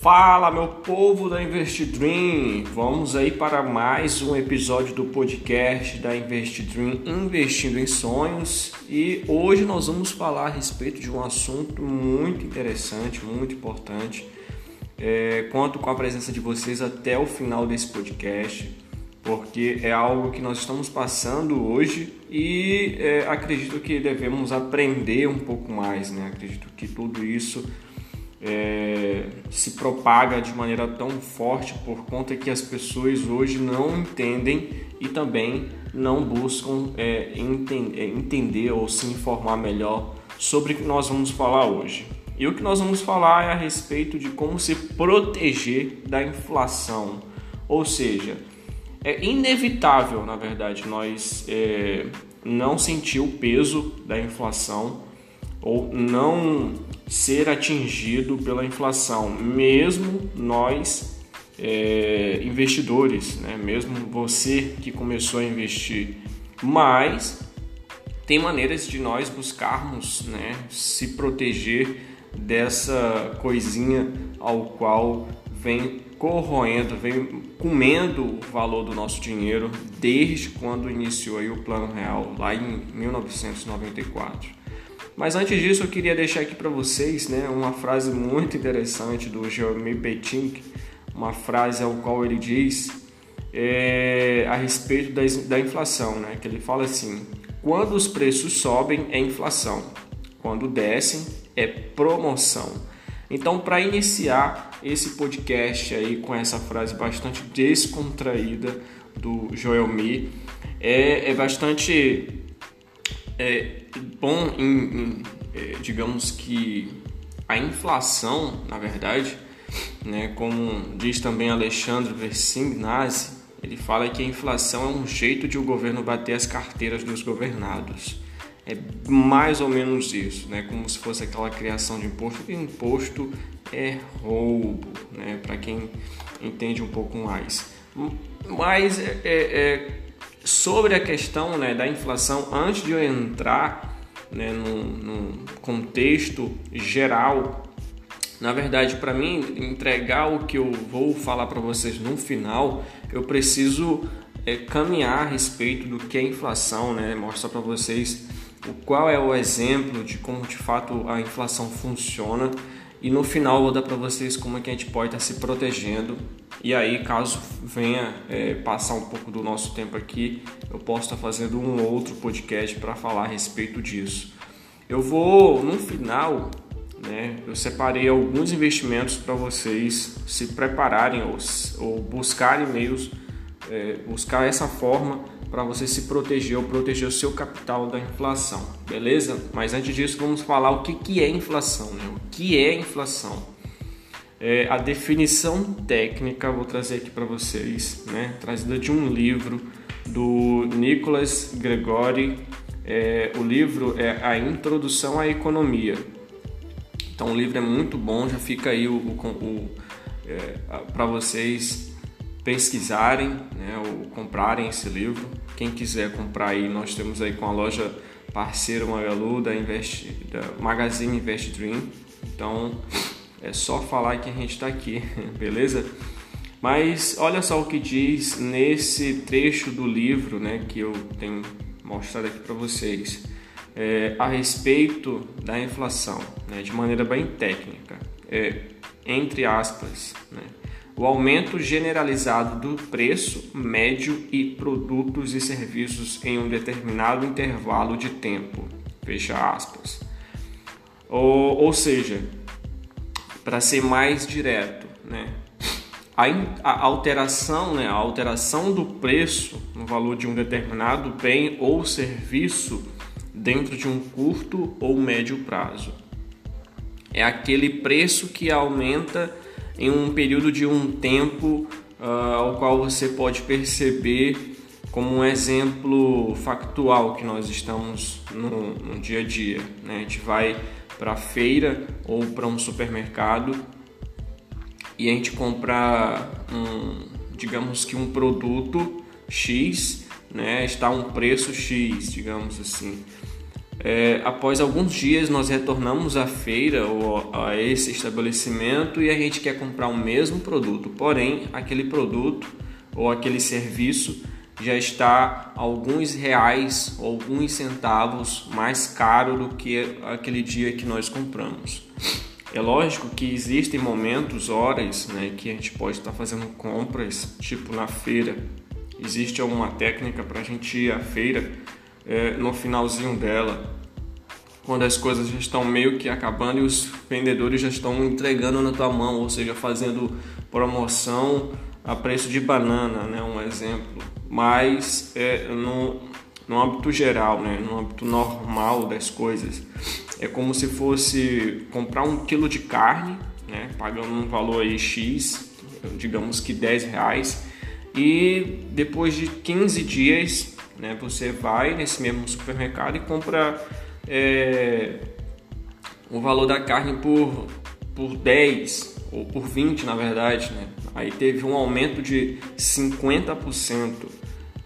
Fala, meu povo da Invest Dream! Vamos aí para mais um episódio do podcast da Invest Dream Investindo em Sonhos e hoje nós vamos falar a respeito de um assunto muito interessante, muito importante. É, conto com a presença de vocês até o final desse podcast, porque é algo que nós estamos passando hoje e é, acredito que devemos aprender um pouco mais, né? Acredito que tudo isso é, se propaga de maneira tão forte por conta que as pessoas hoje não entendem e também não buscam é, entender, é, entender ou se informar melhor sobre o que nós vamos falar hoje. E o que nós vamos falar é a respeito de como se proteger da inflação, ou seja, é inevitável, na verdade, nós é, não sentir o peso da inflação ou não ser atingido pela inflação, mesmo nós é, investidores, né? mesmo você que começou a investir. Mas tem maneiras de nós buscarmos né, se proteger dessa coisinha ao qual vem corroendo, vem comendo o valor do nosso dinheiro desde quando iniciou o Plano Real, lá em 1994. Mas antes disso, eu queria deixar aqui para vocês né, uma frase muito interessante do Jeremy Betink, uma frase ao qual ele diz é, a respeito da, da inflação, né, que ele fala assim: quando os preços sobem é inflação, quando descem é promoção. Então, para iniciar esse podcast aí com essa frase bastante descontraída do Joel Me, é, é bastante é bom em, em é, digamos que a inflação, na verdade, né, como diz também Alexandre Versingnazzi, ele fala que a inflação é um jeito de o governo bater as carteiras dos governados. É mais ou menos isso, né? Como se fosse aquela criação de imposto. E imposto é roubo, né? Para quem entende um pouco mais. Mas é, é, é sobre a questão né, da inflação, antes de eu entrar né, num contexto geral, na verdade, para mim entregar o que eu vou falar para vocês no final, eu preciso é, caminhar a respeito do que é inflação, né? mostrar para vocês o qual é o exemplo de como de fato a inflação funciona e no final vou dar para vocês como é que a gente pode estar tá se protegendo e aí, caso venha é, passar um pouco do nosso tempo aqui, eu posso estar fazendo um outro podcast para falar a respeito disso. Eu vou, no final, né, eu separei alguns investimentos para vocês se prepararem ou, ou buscarem meios, é, buscar essa forma para você se proteger ou proteger o seu capital da inflação, beleza? Mas antes disso, vamos falar o que, que é inflação, né? O que é inflação? É, a definição técnica vou trazer aqui para vocês, né? trazida de um livro do Nicholas Gregori. É, o livro é A Introdução à Economia. Então o livro é muito bom, já fica aí o, o, o é, para vocês pesquisarem né, ou comprarem esse livro. Quem quiser comprar aí, nós temos aí com a loja parceira Magalu da, Invest, da Magazine Invest Dream. Então é só falar que a gente está aqui, beleza? Mas olha só o que diz nesse trecho do livro, né, que eu tenho mostrado aqui para vocês, é, a respeito da inflação, né, de maneira bem técnica, é, entre aspas, né, o aumento generalizado do preço médio e produtos e serviços em um determinado intervalo de tempo, fecha aspas. Ou, ou seja, para ser mais direto, né? A, a, alteração, né, a alteração do preço no valor de um determinado bem ou serviço dentro de um curto ou médio prazo. É aquele preço que aumenta em um período de um tempo uh, ao qual você pode perceber como um exemplo factual que nós estamos no, no dia a dia. Né? A gente vai para a feira ou para um supermercado e a gente comprar um, digamos que um produto X, né, está um preço X, digamos assim. É, após alguns dias, nós retornamos à feira ou a esse estabelecimento e a gente quer comprar o mesmo produto, porém, aquele produto ou aquele serviço já está alguns reais ou alguns centavos mais caro do que aquele dia que nós compramos. É lógico que existem momentos, horas, né, que a gente pode estar fazendo compras, tipo na feira. Existe alguma técnica para a gente ir à feira é, no finalzinho dela, quando as coisas já estão meio que acabando e os vendedores já estão entregando na tua mão, ou seja, fazendo promoção a preço de banana, né, um exemplo. Mas é, no, no âmbito geral, né, no âmbito normal das coisas, é como se fosse comprar um quilo de carne, né, pagando um valor aí X, digamos que 10 reais, e depois de 15 dias né? Você vai nesse mesmo supermercado e compra é, o valor da carne por, por 10 ou por 20 na verdade. Né? Aí teve um aumento de 50%.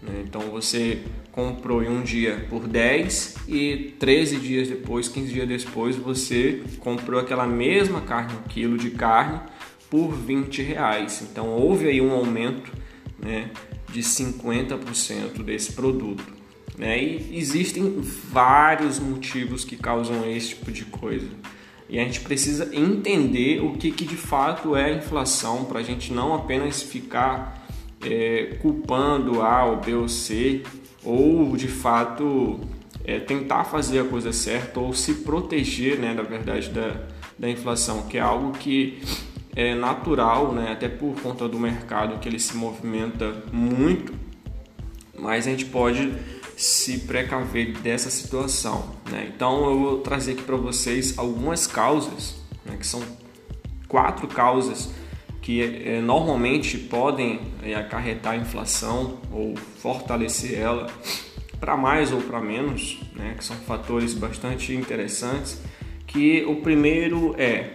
Né? Então você comprou em um dia por 10 e 13 dias depois, 15 dias depois, você comprou aquela mesma carne, um quilo de carne, por 20 reais. Então houve aí um aumento né, de 50% desse produto. Né? E existem vários motivos que causam esse tipo de coisa. E a gente precisa entender o que, que de fato é a inflação para a gente não apenas ficar é, culpando A ou B ou C, ou de fato é, tentar fazer a coisa certa ou se proteger, né, na verdade, da, da inflação, que é algo que é natural, né? até por conta do mercado que ele se movimenta muito, mas a gente pode se precaver dessa situação. Né? Então eu vou trazer aqui para vocês algumas causas, né? que são quatro causas que é, normalmente podem é, acarretar a inflação ou fortalecer ela para mais ou para menos, né? que são fatores bastante interessantes. Que o primeiro é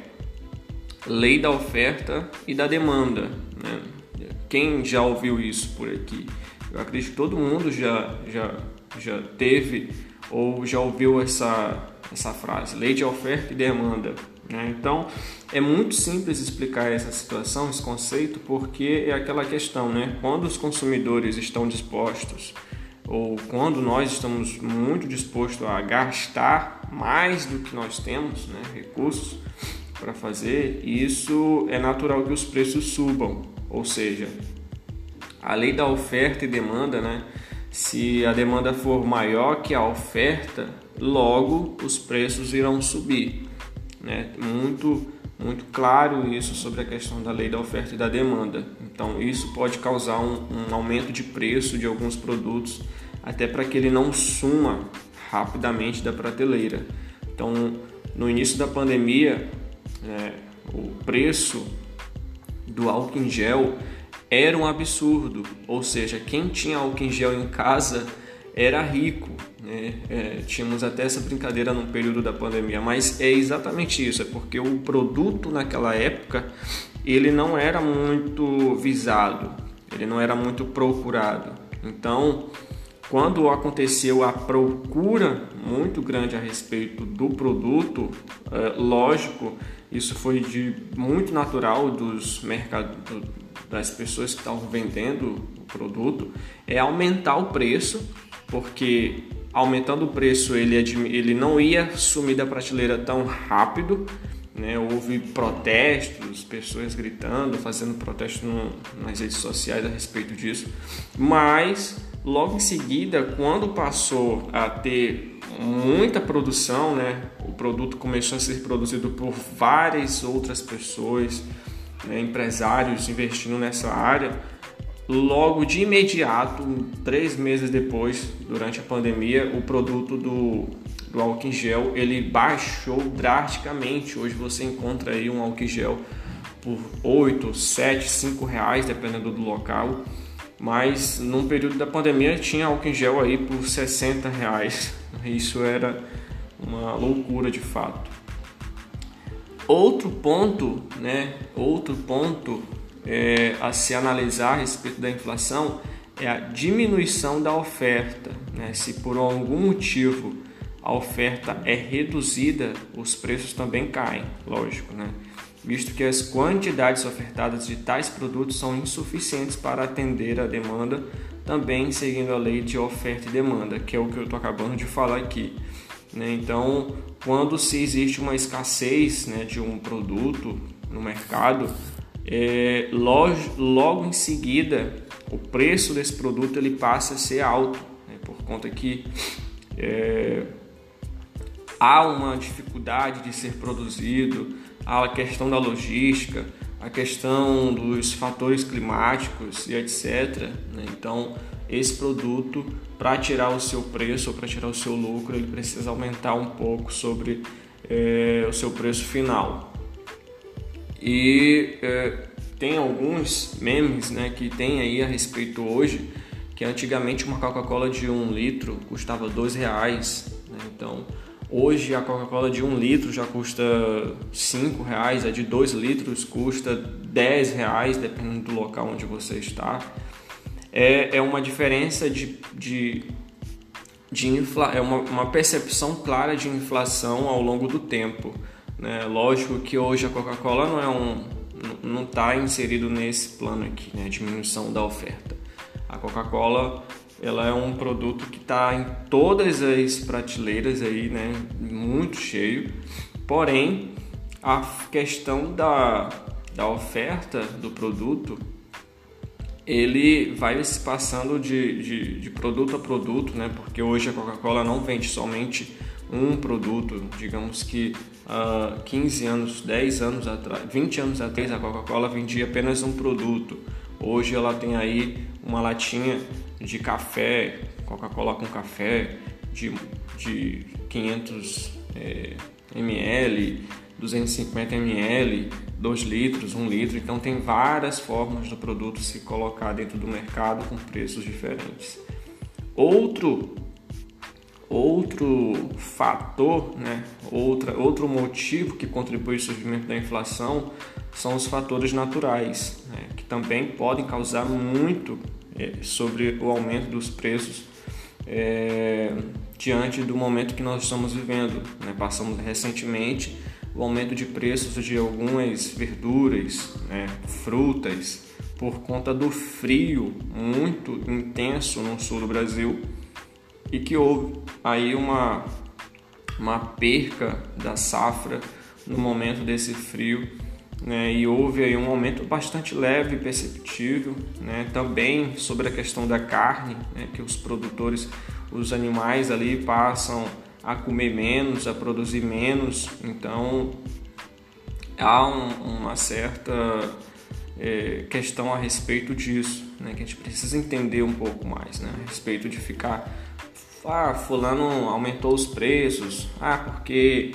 lei da oferta e da demanda. Né? Quem já ouviu isso por aqui? Eu acredito que todo mundo já, já, já teve ou já ouviu essa, essa frase, lei de oferta e demanda. Né? Então, é muito simples explicar essa situação, esse conceito, porque é aquela questão, né? Quando os consumidores estão dispostos ou quando nós estamos muito dispostos a gastar mais do que nós temos, né, recursos, para fazer, isso é natural que os preços subam. Ou seja, a lei da oferta e demanda, né? Se a demanda for maior que a oferta, logo os preços irão subir. Né? Muito, muito claro isso sobre a questão da lei da oferta e da demanda. Então, isso pode causar um, um aumento de preço de alguns produtos, até para que ele não suma rapidamente da prateleira. Então, no início da pandemia, é, o preço do álcool em gel era um absurdo, ou seja, quem tinha álcool em gel em casa era rico. Né? É, tínhamos até essa brincadeira no período da pandemia, mas é exatamente isso, é porque o produto naquela época ele não era muito visado, ele não era muito procurado. Então, quando aconteceu a procura muito grande a respeito do produto, é, lógico isso foi de muito natural dos mercados, das pessoas que estavam vendendo o produto, é aumentar o preço, porque aumentando o preço ele, ele não ia sumir da prateleira tão rápido, né? houve protestos, pessoas gritando, fazendo protestos nas redes sociais a respeito disso, mas logo em seguida, quando passou a ter muita produção, né? O produto começou a ser produzido por várias outras pessoas, né? empresários investindo nessa área. Logo de imediato, três meses depois, durante a pandemia, o produto do, do álcool em gel ele baixou drasticamente. Hoje você encontra aí um álcool em gel por 8, 7, 5 reais, dependendo do local. Mas num período da pandemia tinha álcool em gel aí por 60 reais. Isso era uma loucura de fato. Outro ponto, né? Outro ponto é, a se analisar a respeito da inflação é a diminuição da oferta. Né? Se por algum motivo a oferta é reduzida, os preços também caem, lógico, né? Visto que as quantidades ofertadas de tais produtos são insuficientes para atender a demanda, também seguindo a lei de oferta e demanda, que é o que eu estou acabando de falar aqui. Né? Então, quando se existe uma escassez né, de um produto no mercado, é, logo, logo em seguida o preço desse produto ele passa a ser alto, né, por conta que é, há uma dificuldade de ser produzido, há a questão da logística, a questão dos fatores climáticos e etc. Né? Então, esse produto, para tirar o seu preço ou para tirar o seu lucro, ele precisa aumentar um pouco sobre é, o seu preço final. E é, tem alguns memes né, que tem aí a respeito hoje, que antigamente uma Coca-Cola de um litro custava dois reais. Né? Então, Hoje a Coca-Cola de 1 um litro já custa 5 reais, a de 2 litros custa 10 reais, dependendo do local onde você está. É, é uma diferença de, de, de infla, é uma, uma percepção clara de inflação ao longo do tempo. Né? Lógico que hoje a Coca-Cola não é um não está inserido nesse plano aqui, né? diminuição da oferta. A Coca-Cola ela é um produto que está em todas as prateleiras aí, né? Muito cheio. Porém, a questão da, da oferta do produto, ele vai se passando de, de, de produto a produto, né? Porque hoje a Coca-Cola não vende somente um produto, digamos que uh, 15 anos, 10 anos atrás, 20 anos atrás a Coca-Cola vendia apenas um produto. Hoje ela tem aí uma latinha de café, Coca-Cola com café de, de 500 é, ml, 250 ml, 2 litros, 1 litro. Então tem várias formas do produto se colocar dentro do mercado com preços diferentes. Outro outro fator, né, outra, outro motivo que contribui ao surgimento da inflação são os fatores naturais, né, que também podem causar muito é, sobre o aumento dos preços é, diante do momento que nós estamos vivendo. Né? Passamos recentemente o aumento de preços de algumas verduras, né? frutas, por conta do frio muito intenso no sul do Brasil e que houve aí uma, uma perca da safra no momento desse frio né, e houve aí um aumento bastante leve e perceptível, né, também sobre a questão da carne, né, que os produtores, os animais ali passam a comer menos, a produzir menos, então há um, uma certa é, questão a respeito disso, né, que a gente precisa entender um pouco mais, né, a respeito de ficar, ah, fulano aumentou os preços, ah, porque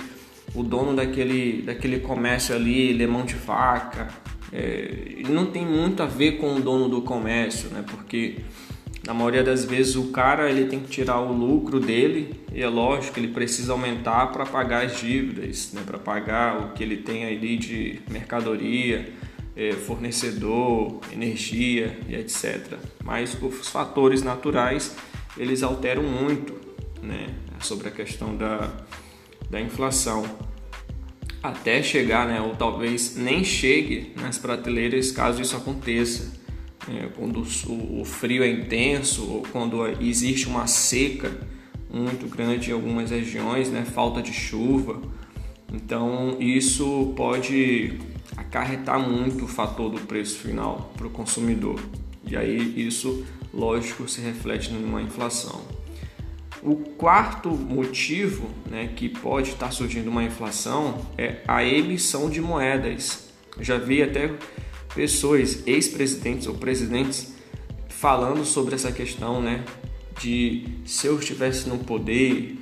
o dono daquele, daquele comércio ali, ele é mão de vaca. É, não tem muito a ver com o dono do comércio, né? Porque na maioria das vezes o cara ele tem que tirar o lucro dele e é lógico ele precisa aumentar para pagar as dívidas, né? Para pagar o que ele tem ali de mercadoria, é, fornecedor, energia e etc. Mas os fatores naturais eles alteram muito, né? Sobre a questão da da inflação até chegar, né, ou talvez nem chegue nas prateleiras caso isso aconteça. É, quando o, frio é intenso ou quando existe uma seca muito grande em algumas regiões, né, falta de chuva. Então isso pode acarretar muito o fator do preço final para o consumidor. E aí isso, lógico, se reflete numa inflação. O quarto motivo né, que pode estar surgindo uma inflação é a emissão de moedas. já vi até pessoas, ex-presidentes ou presidentes, falando sobre essa questão né, de se eu estivesse no poder,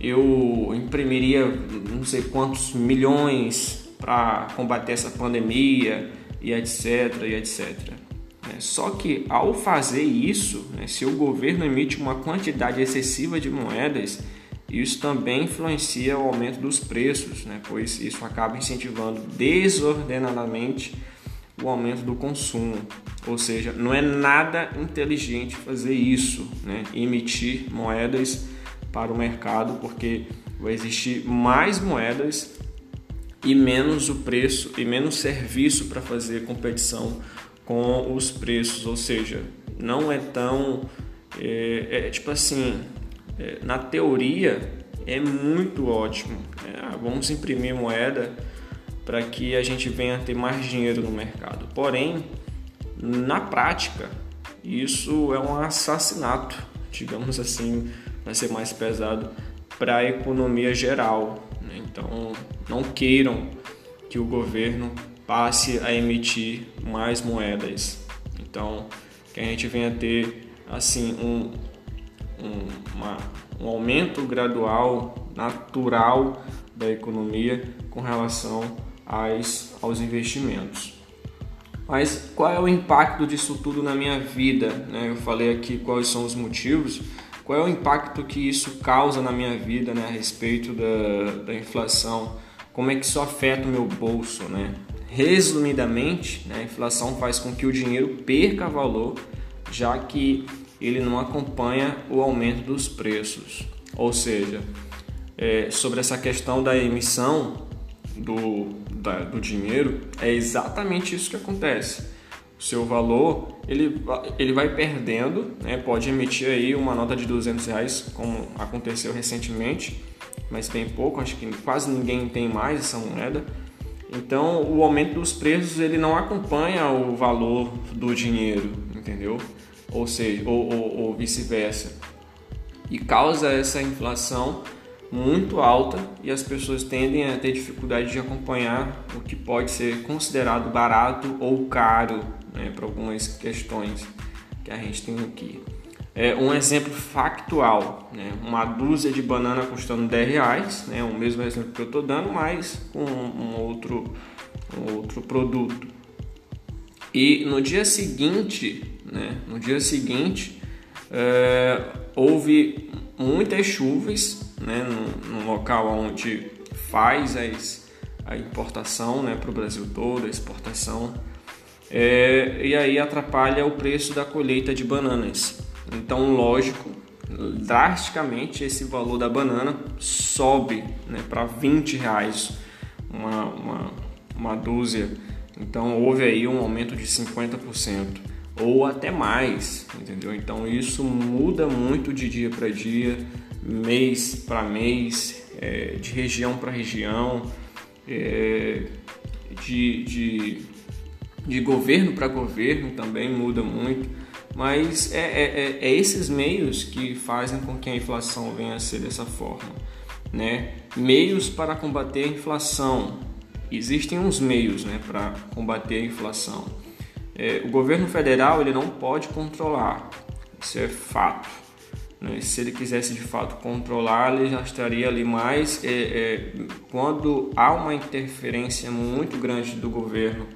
eu imprimiria não sei quantos milhões para combater essa pandemia e etc, e etc. Né? Só que ao fazer isso, né, se o governo emite uma quantidade excessiva de moedas, isso também influencia o aumento dos preços, né, pois isso acaba incentivando desordenadamente o aumento do consumo. Ou seja, não é nada inteligente fazer isso, né, emitir moedas para o mercado, porque vai existir mais moedas e menos o preço e menos serviço para fazer competição com os preços, ou seja, não é tão é, é tipo assim, é, na teoria é muito ótimo. É, vamos imprimir moeda para que a gente venha a ter mais dinheiro no mercado. Porém, na prática, isso é um assassinato, digamos assim, vai ser mais pesado para a economia geral. Né? Então, não queiram que o governo passe a emitir mais moedas. Então, que a gente venha a ter assim um, um, uma, um aumento gradual, natural da economia com relação aos investimentos. Mas qual é o impacto disso tudo na minha vida? Né? Eu falei aqui quais são os motivos. Qual é o impacto que isso causa na minha vida né? a respeito da, da inflação? Como é que isso afeta o meu bolso? Né? Resumidamente, né? a inflação faz com que o dinheiro perca valor, já que ele não acompanha o aumento dos preços. Ou seja, é, sobre essa questão da emissão do, da, do dinheiro, é exatamente isso que acontece. O seu valor ele, ele vai perdendo, né? pode emitir aí uma nota de 200 reais, como aconteceu recentemente, mas tem pouco, acho que quase ninguém tem mais essa moeda. Então o aumento dos preços ele não acompanha o valor do dinheiro, entendeu? Ou seja, ou, ou, ou vice-versa. E causa essa inflação muito alta e as pessoas tendem a ter dificuldade de acompanhar o que pode ser considerado barato ou caro né, para algumas questões que a gente tem aqui. É um exemplo factual, né, uma dúzia de banana custando 10 reais, né, o mesmo exemplo que eu estou dando, mas com um outro, um outro produto. E no dia seguinte, né, no dia seguinte, é, houve muitas chuvas né, no, no local onde faz a importação né, para o Brasil todo, a exportação, é, e aí atrapalha o preço da colheita de bananas. Então, lógico, drasticamente esse valor da banana sobe né, para 20 reais uma, uma, uma dúzia. Então houve aí um aumento de 50% ou até mais, entendeu? Então isso muda muito de dia para dia mês para mês, é, de região para região, é, de, de, de governo para governo também muda muito, mas é, é, é, é, esses meios que fazem com que a inflação venha a ser dessa forma. Né? Meios para combater a inflação. Existem uns meios né, para combater a inflação. É, o governo federal ele não pode controlar, isso é fato? Se ele quisesse de fato controlar, ele já estaria ali mais. É, é, quando há uma interferência muito grande do governo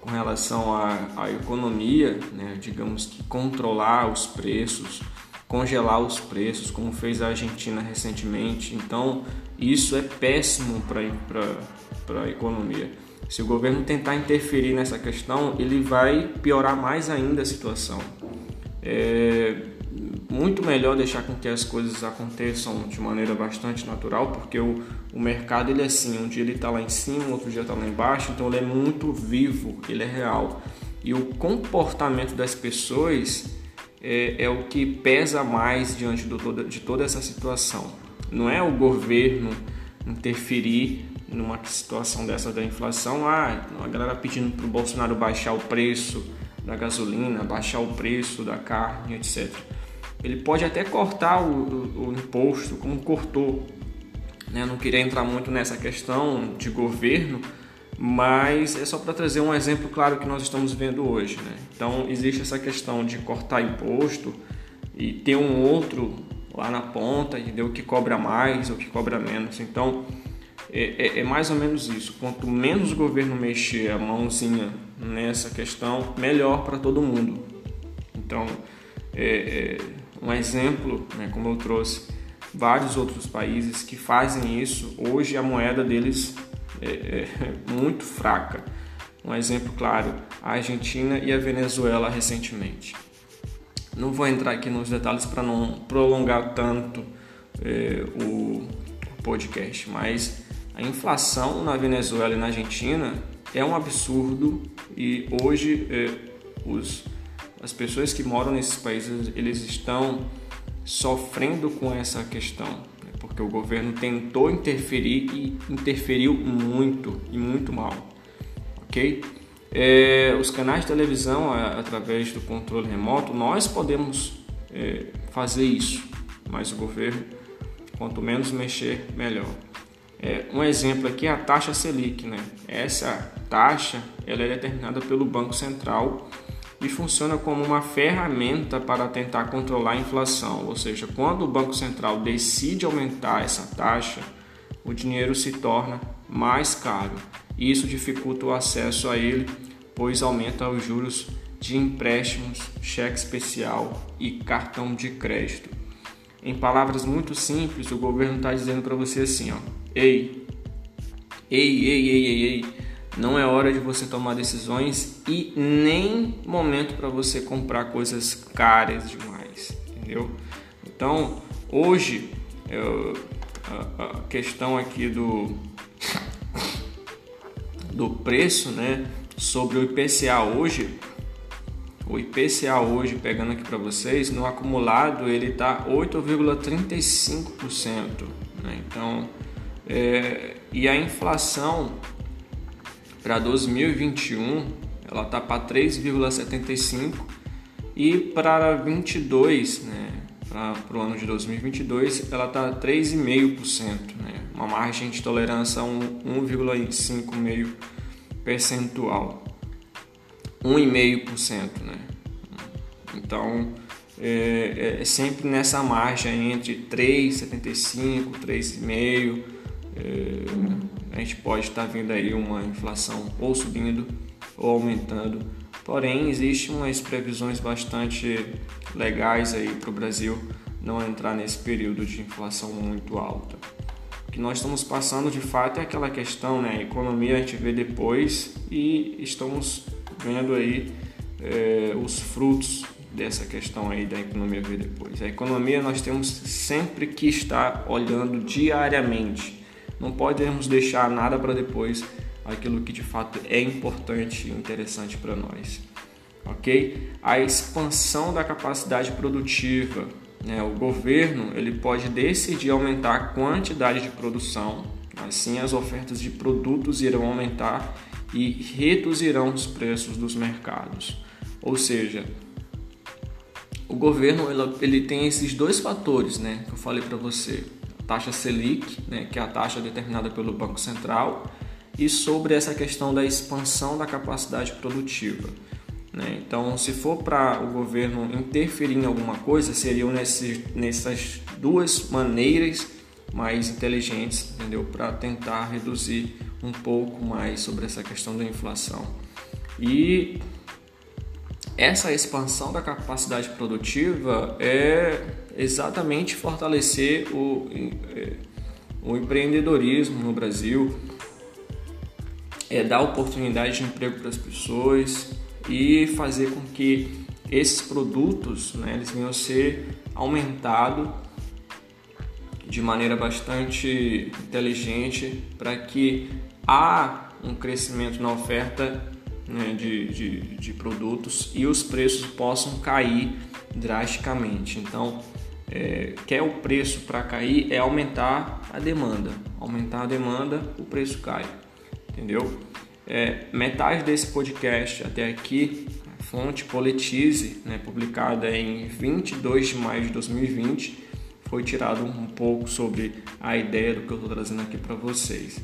com relação à, à economia, né? digamos que controlar os preços, congelar os preços, como fez a Argentina recentemente. Então, isso é péssimo para a economia. Se o governo tentar interferir nessa questão, ele vai piorar mais ainda a situação. É, muito melhor deixar com que as coisas aconteçam de maneira bastante natural, porque o, o mercado ele é assim, um dia ele está lá em cima, outro dia está lá embaixo, então ele é muito vivo, ele é real. E o comportamento das pessoas é, é o que pesa mais diante do, de toda essa situação. Não é o governo interferir numa situação dessa da inflação, ah, a galera pedindo para o Bolsonaro baixar o preço da gasolina, baixar o preço da carne, etc. Ele pode até cortar o, o, o imposto, como cortou. Né? Não queria entrar muito nessa questão de governo, mas é só para trazer um exemplo claro que nós estamos vendo hoje. Né? Então, existe essa questão de cortar imposto e ter um outro lá na ponta, entendeu? Que cobra mais ou que cobra menos. Então, é, é, é mais ou menos isso. Quanto menos o governo mexer a mãozinha nessa questão, melhor para todo mundo. Então, é, é um exemplo, né, como eu trouxe, vários outros países que fazem isso. Hoje a moeda deles é, é muito fraca. Um exemplo claro, a Argentina e a Venezuela recentemente. Não vou entrar aqui nos detalhes para não prolongar tanto é, o podcast, mas a inflação na Venezuela e na Argentina é um absurdo e hoje é, os, as pessoas que moram nesses países eles estão sofrendo com essa questão, né? porque o governo tentou interferir e interferiu muito e muito mal, ok? É, os canais de televisão, através do controle remoto, nós podemos é, fazer isso, mas o governo, quanto menos mexer, melhor. É, um exemplo aqui é a taxa Selic, né? Essa taxa ela é determinada pelo Banco Central e funciona como uma ferramenta para tentar controlar a inflação, ou seja, quando o Banco Central decide aumentar essa taxa, o dinheiro se torna mais caro. E isso dificulta o acesso a ele, pois aumenta os juros de empréstimos, cheque especial e cartão de crédito. Em palavras muito simples, o governo está dizendo para você assim, ó, ei, ei, ei, ei, ei, ei, não é hora de você tomar decisões e nem momento para você comprar coisas caras demais, entendeu? Então, hoje, eu, a, a questão aqui do, do preço, né, sobre o IPCA hoje, o IPCA hoje, pegando aqui para vocês, no acumulado ele está 8,35%. Né? Então, é, e a inflação para 2021 ela tá para 3,75 e para 22, né, para o ano de 2022 ela tá 3,5%, né, uma margem de tolerância 1,5 meio percentual, 1,5%, né. Então é, é, sempre nessa margem entre 3,75, 3,5 é, a gente pode estar vendo aí uma inflação ou subindo ou aumentando. Porém, existem umas previsões bastante legais aí para o Brasil não entrar nesse período de inflação muito alta. O que nós estamos passando de fato é aquela questão, né? A economia a gente vê depois e estamos vendo aí é, os frutos dessa questão aí da economia ver depois. A economia nós temos sempre que estar olhando diariamente não podemos deixar nada para depois, aquilo que de fato é importante e interessante para nós. Ok? A expansão da capacidade produtiva. Né? O governo ele pode decidir aumentar a quantidade de produção, assim as ofertas de produtos irão aumentar e reduzirão os preços dos mercados. Ou seja, o governo ele tem esses dois fatores, né, que eu falei para você taxa Selic, né, que é a taxa determinada pelo Banco Central, e sobre essa questão da expansão da capacidade produtiva. Né? Então, se for para o governo interferir em alguma coisa, seriam nesse, nessas duas maneiras mais inteligentes, entendeu? Para tentar reduzir um pouco mais sobre essa questão da inflação. E essa expansão da capacidade produtiva é exatamente fortalecer o, é, o empreendedorismo no Brasil, é dar oportunidade de emprego para as pessoas e fazer com que esses produtos né, eles venham a ser aumentados de maneira bastante inteligente para que há um crescimento na oferta né, de, de, de produtos e os preços possam cair drasticamente. Então, é, quer o preço para cair é aumentar a demanda. Aumentar a demanda, o preço cai. Entendeu? É, metade desse podcast até aqui, fonte Politize, né, publicada em 22 de maio de 2020, foi tirado um pouco sobre a ideia do que eu estou trazendo aqui para vocês.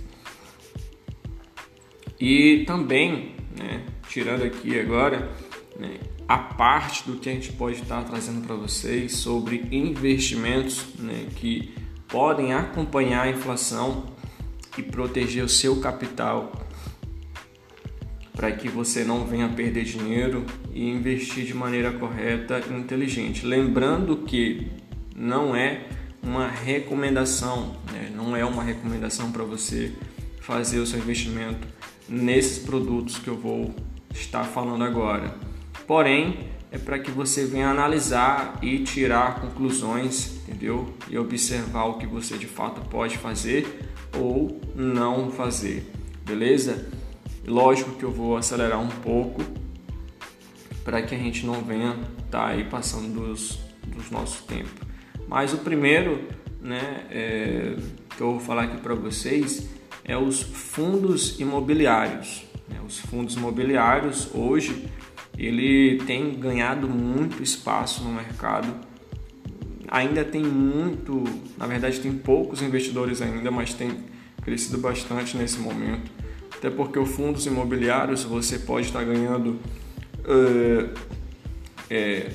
E também, né, tirando aqui agora, né, a parte do que a gente pode estar trazendo para vocês sobre investimentos né, que podem acompanhar a inflação e proteger o seu capital para que você não venha perder dinheiro e investir de maneira correta e inteligente. Lembrando que não é uma recomendação, né? não é uma recomendação para você fazer o seu investimento nesses produtos que eu vou estar falando agora. Porém, é para que você venha analisar e tirar conclusões, entendeu? E observar o que você de fato pode fazer ou não fazer, beleza? Lógico que eu vou acelerar um pouco para que a gente não venha estar tá aí passando dos, dos nossos tempos. Mas o primeiro, né, é, que eu vou falar aqui para vocês é os fundos imobiliários. Né? Os fundos imobiliários hoje ele tem ganhado muito espaço no mercado. Ainda tem muito, na verdade tem poucos investidores ainda, mas tem crescido bastante nesse momento. Até porque os fundos imobiliários você pode estar ganhando uh, é,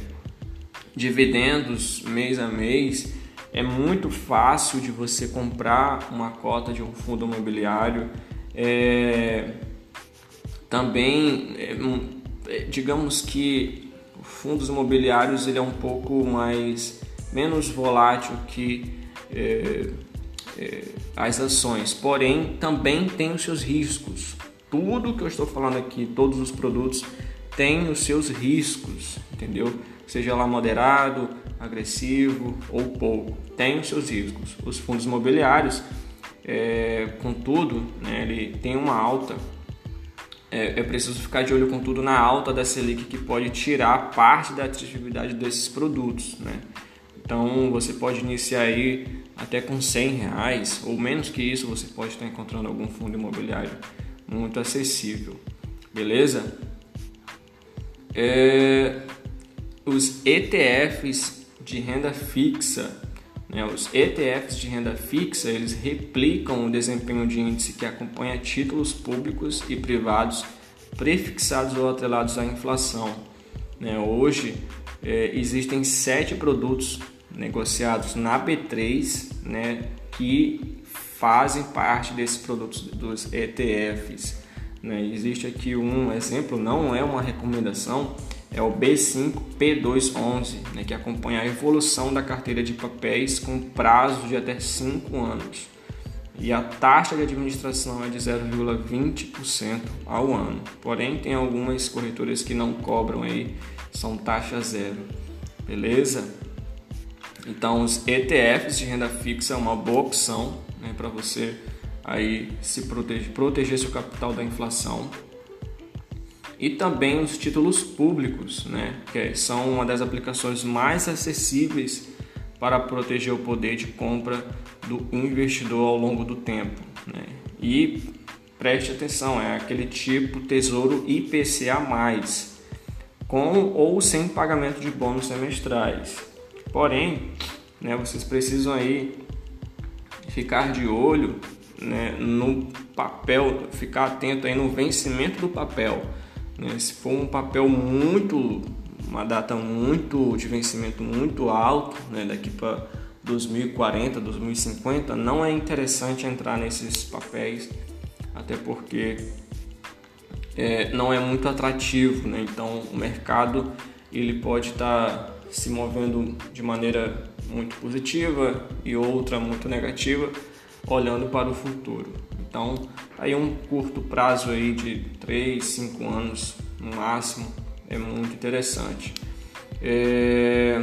dividendos mês a mês. É muito fácil de você comprar uma cota de um fundo imobiliário. É, também é, digamos que fundos imobiliários ele é um pouco mais menos volátil que é, é, as ações, porém também tem os seus riscos. Tudo que eu estou falando aqui, todos os produtos têm os seus riscos, entendeu? Seja lá moderado, agressivo ou pouco, tem os seus riscos. Os fundos imobiliários, é, contudo, né, ele tem uma alta é, preciso ficar de olho com tudo na alta da Selic que pode tirar parte da atratividade desses produtos, né? Então você pode iniciar aí até com 100 reais ou menos que isso você pode estar encontrando algum fundo imobiliário muito acessível, beleza? É, os ETFs de renda fixa? Os ETFs de renda fixa eles replicam o desempenho de índice que acompanha títulos públicos e privados prefixados ou atrelados à inflação. Né? Hoje é, existem sete produtos negociados na B3 né, que fazem parte desses produtos dos ETFs. Né? Existe aqui um exemplo, não é uma recomendação, é o B5P211, né, que acompanha a evolução da carteira de papéis com prazo de até 5 anos. E a taxa de administração é de 0,20% ao ano. Porém, tem algumas corretoras que não cobram aí, são taxa zero. Beleza? Então, os ETFs de renda fixa é uma boa opção né, para você aí se proteger, proteger seu capital da inflação e também os títulos públicos, né, que são uma das aplicações mais acessíveis para proteger o poder de compra do investidor ao longo do tempo. Né? E preste atenção, é aquele tipo tesouro IPCA+, com ou sem pagamento de bônus semestrais. Porém, né, vocês precisam aí ficar de olho né, no papel, ficar atento aí no vencimento do papel né? Se for um papel muito, uma data muito de vencimento muito alto, né? daqui para 2040, 2050, não é interessante entrar nesses papéis, até porque é, não é muito atrativo, né? então o mercado ele pode estar tá se movendo de maneira muito positiva e outra muito negativa, olhando para o futuro. Então, aí um curto prazo aí de 3, 5 anos no máximo é muito interessante. É...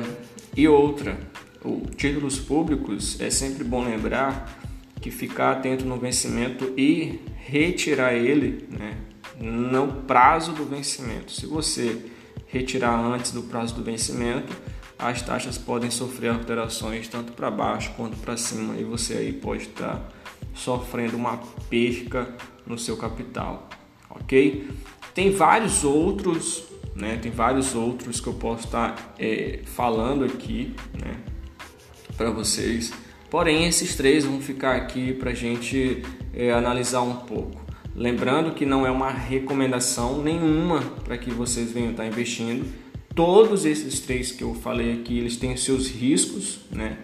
E outra, o títulos públicos é sempre bom lembrar que ficar atento no vencimento e retirar ele né, no prazo do vencimento. Se você retirar antes do prazo do vencimento, as taxas podem sofrer alterações tanto para baixo quanto para cima e você aí pode estar sofrendo uma perca no seu capital, ok? Tem vários outros, né? Tem vários outros que eu posso estar é, falando aqui, né? Para vocês. Porém, esses três vão ficar aqui para a gente é, analisar um pouco. Lembrando que não é uma recomendação nenhuma para que vocês venham estar investindo. Todos esses três que eu falei aqui, eles têm seus riscos, né?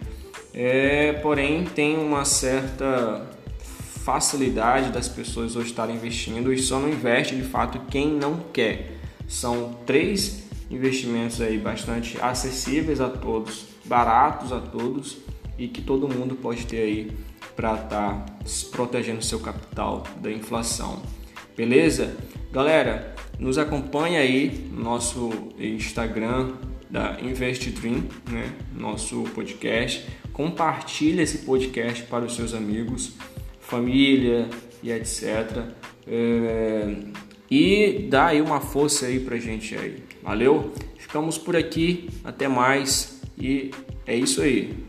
É, porém, tem uma certa facilidade das pessoas hoje estarem investindo e só não investe de fato quem não quer. São três investimentos aí bastante acessíveis a todos, baratos a todos e que todo mundo pode ter aí para estar tá protegendo seu capital da inflação. Beleza? Galera, nos acompanha aí no nosso Instagram da Invest Dream, né? Nosso podcast. Compartilha esse podcast para os seus amigos, família e etc. É... E dá aí uma força aí pra gente aí. Valeu? Ficamos por aqui, até mais e é isso aí.